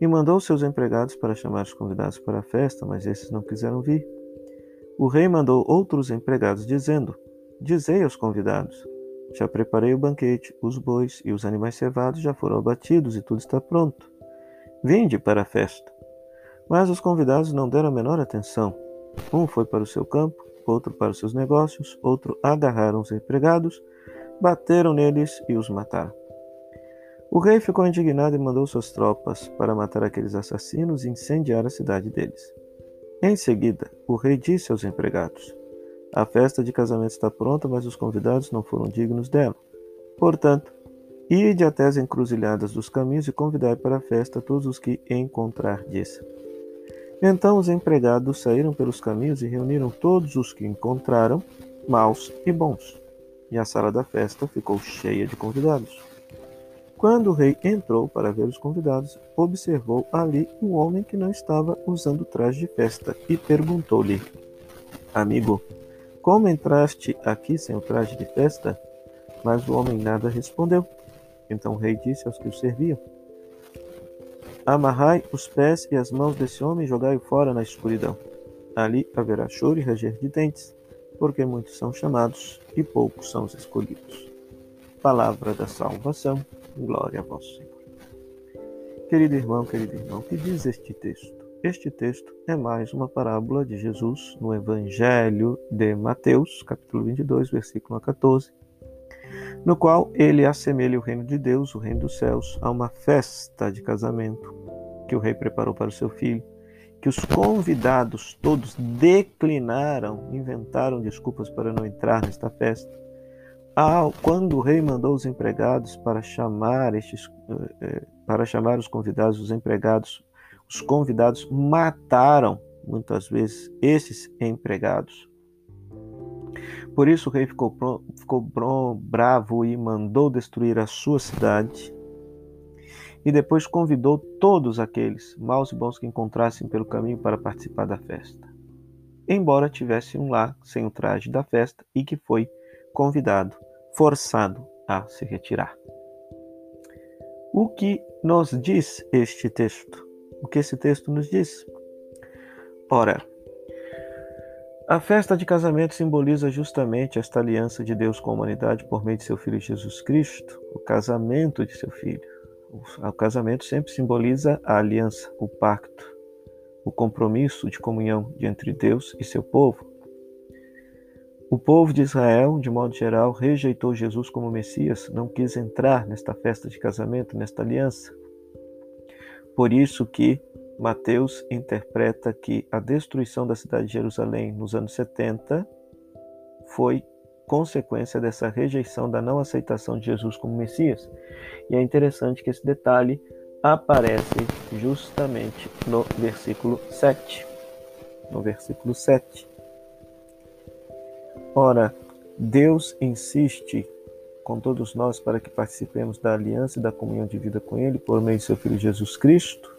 e mandou seus empregados para chamar os convidados para a festa, mas esses não quiseram vir. O rei mandou outros empregados, dizendo: Dizei aos convidados: Já preparei o banquete, os bois e os animais cevados já foram abatidos e tudo está pronto. Vinde para a festa. Mas os convidados não deram a menor atenção. Um foi para o seu campo, outro para os seus negócios, outro agarraram os empregados, bateram neles e os mataram. O rei ficou indignado e mandou suas tropas para matar aqueles assassinos e incendiar a cidade deles. Em seguida, o rei disse aos empregados: A festa de casamento está pronta, mas os convidados não foram dignos dela. Portanto, ide até as encruzilhadas dos caminhos e convidai para a festa todos os que encontrardes. Então os empregados saíram pelos caminhos e reuniram todos os que encontraram, maus e bons. E a sala da festa ficou cheia de convidados. Quando o rei entrou para ver os convidados, observou ali um homem que não estava usando traje de festa e perguntou-lhe: Amigo, como entraste aqui sem o traje de festa? Mas o homem nada respondeu. Então o rei disse aos que o serviam: Amarrai os pés e as mãos desse homem e jogai-o fora na escuridão. Ali haverá choro e ranger de dentes, porque muitos são chamados e poucos são os escolhidos. Palavra da salvação. Glória a vós, Senhor. Querido irmão, querido irmão, que diz este texto? Este texto é mais uma parábola de Jesus no Evangelho de Mateus, capítulo 22, versículo 14, no qual ele assemelha o reino de Deus, o reino dos céus, a uma festa de casamento que o rei preparou para o seu filho, que os convidados todos declinaram, inventaram desculpas para não entrar nesta festa ah, quando o rei mandou os empregados para chamar estes, eh, eh, para chamar os convidados, os empregados, os convidados mataram muitas vezes esses empregados. Por isso o rei ficou, ficou bravo e mandou destruir a sua cidade. E depois convidou todos aqueles, maus e bons que encontrassem pelo caminho, para participar da festa. Embora tivesse um lá sem o traje da festa e que foi convidado, forçado a se retirar. O que nos diz este texto? O que esse texto nos diz? Ora, a festa de casamento simboliza justamente esta aliança de Deus com a humanidade por meio de seu Filho Jesus Cristo, o casamento de seu Filho. O casamento sempre simboliza a aliança, o pacto, o compromisso de comunhão entre Deus e seu povo. O povo de Israel, de modo geral, rejeitou Jesus como Messias, não quis entrar nesta festa de casamento, nesta aliança. Por isso que Mateus interpreta que a destruição da cidade de Jerusalém nos anos 70 foi consequência dessa rejeição, da não aceitação de Jesus como Messias. E é interessante que esse detalhe aparece justamente no versículo 7. No versículo 7. Ora, Deus insiste com todos nós para que participemos da aliança e da comunhão de vida com Ele por meio de seu Filho Jesus Cristo.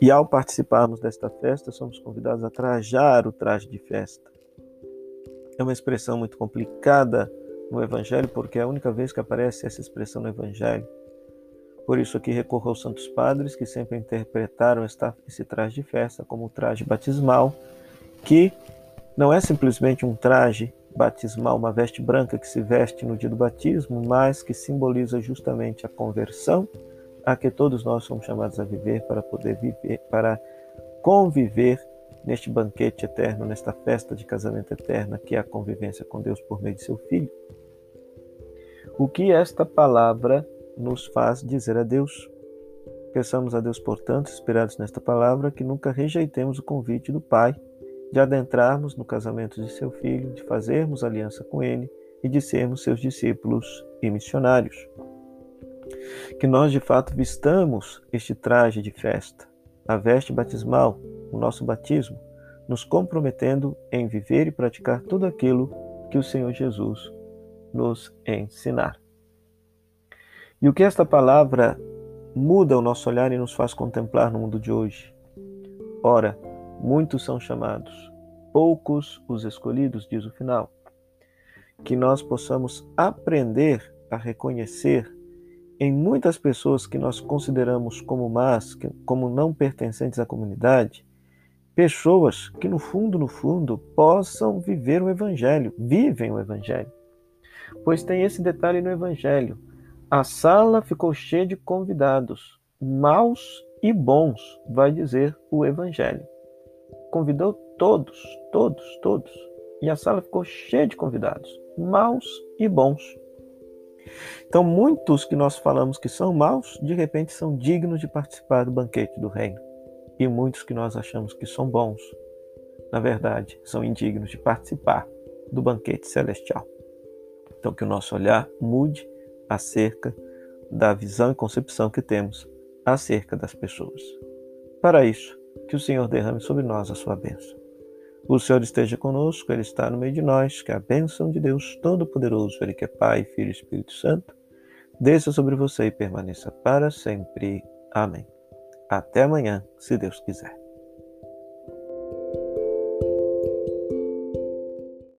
E ao participarmos desta festa, somos convidados a trajar o traje de festa. É uma expressão muito complicada no Evangelho, porque é a única vez que aparece essa expressão no Evangelho. Por isso aqui recorro aos santos padres que sempre interpretaram esse traje de festa como o traje batismal, que não é simplesmente um traje batismal, uma veste branca que se veste no dia do batismo, mas que simboliza justamente a conversão a que todos nós somos chamados a viver para poder viver, para conviver neste banquete eterno, nesta festa de casamento eterna, que é a convivência com Deus por meio de seu Filho. O que esta palavra nos faz dizer a Deus? Peçamos a Deus, portanto, esperados nesta palavra, que nunca rejeitemos o convite do Pai de adentrarmos no casamento de seu filho, de fazermos aliança com ele e de sermos seus discípulos e missionários. Que nós de fato vistamos este traje de festa, a veste batismal, o nosso batismo, nos comprometendo em viver e praticar tudo aquilo que o Senhor Jesus nos ensinar. E o que esta palavra muda o nosso olhar e nos faz contemplar no mundo de hoje? Ora, muitos são chamados, poucos os escolhidos, diz o final. Que nós possamos aprender a reconhecer em muitas pessoas que nós consideramos como más, como não pertencentes à comunidade, pessoas que no fundo, no fundo, possam viver o Evangelho, vivem o Evangelho. Pois tem esse detalhe no Evangelho. A sala ficou cheia de convidados, maus e bons, vai dizer o Evangelho. Convidou todos, todos, todos. E a sala ficou cheia de convidados, maus e bons. Então, muitos que nós falamos que são maus, de repente são dignos de participar do banquete do reino. E muitos que nós achamos que são bons, na verdade, são indignos de participar do banquete celestial. Então, que o nosso olhar mude acerca da visão e concepção que temos acerca das pessoas. Para isso, que o Senhor derrame sobre nós a sua bênção. O Senhor esteja conosco, Ele está no meio de nós, que a bênção de Deus Todo-Poderoso, Ele que é Pai, Filho e Espírito Santo, desça sobre você e permaneça para sempre. Amém. Até amanhã, se Deus quiser.